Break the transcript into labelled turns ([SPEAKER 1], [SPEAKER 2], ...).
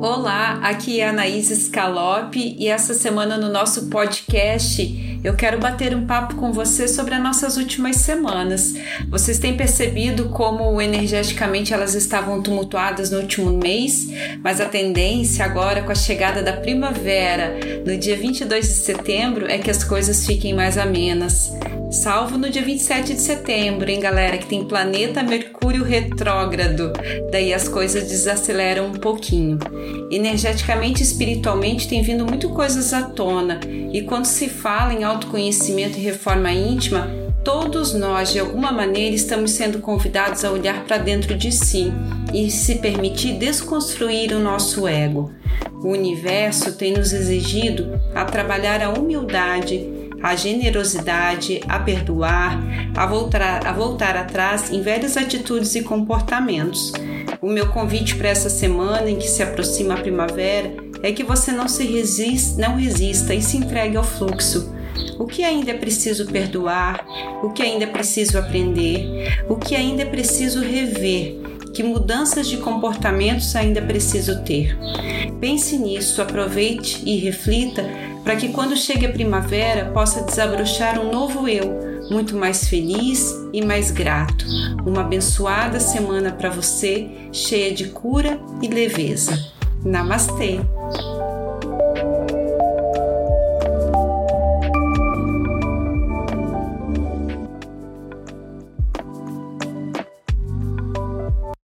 [SPEAKER 1] Olá, aqui é a Anaís Scalope e essa semana no nosso podcast eu quero bater um papo com você sobre as nossas últimas semanas. Vocês têm percebido como energeticamente elas estavam tumultuadas no último mês, mas a tendência agora com a chegada da primavera, no dia 22 de setembro, é que as coisas fiquem mais amenas. Salvo no dia 27 de setembro, hein, galera, que tem planeta Mercúrio retrógrado. Daí as coisas desaceleram um pouquinho. Energeticamente e espiritualmente tem vindo muito coisas à tona, e quando se fala em autoconhecimento e reforma íntima, todos nós, de alguma maneira, estamos sendo convidados a olhar para dentro de si e se permitir desconstruir o nosso ego. O universo tem nos exigido a trabalhar a humildade a generosidade, a perdoar, a voltar, a voltar atrás em velhas atitudes e comportamentos. O meu convite para essa semana em que se aproxima a primavera é que você não se resista, não resista e se entregue ao fluxo. O que ainda é preciso perdoar? O que ainda é preciso aprender? O que ainda é preciso rever? Que mudanças de comportamentos ainda é preciso ter? Pense nisso, aproveite e reflita para que quando chegue a primavera possa desabrochar um novo eu, muito mais feliz e mais grato. Uma abençoada semana para você, cheia de cura e leveza. Namastê!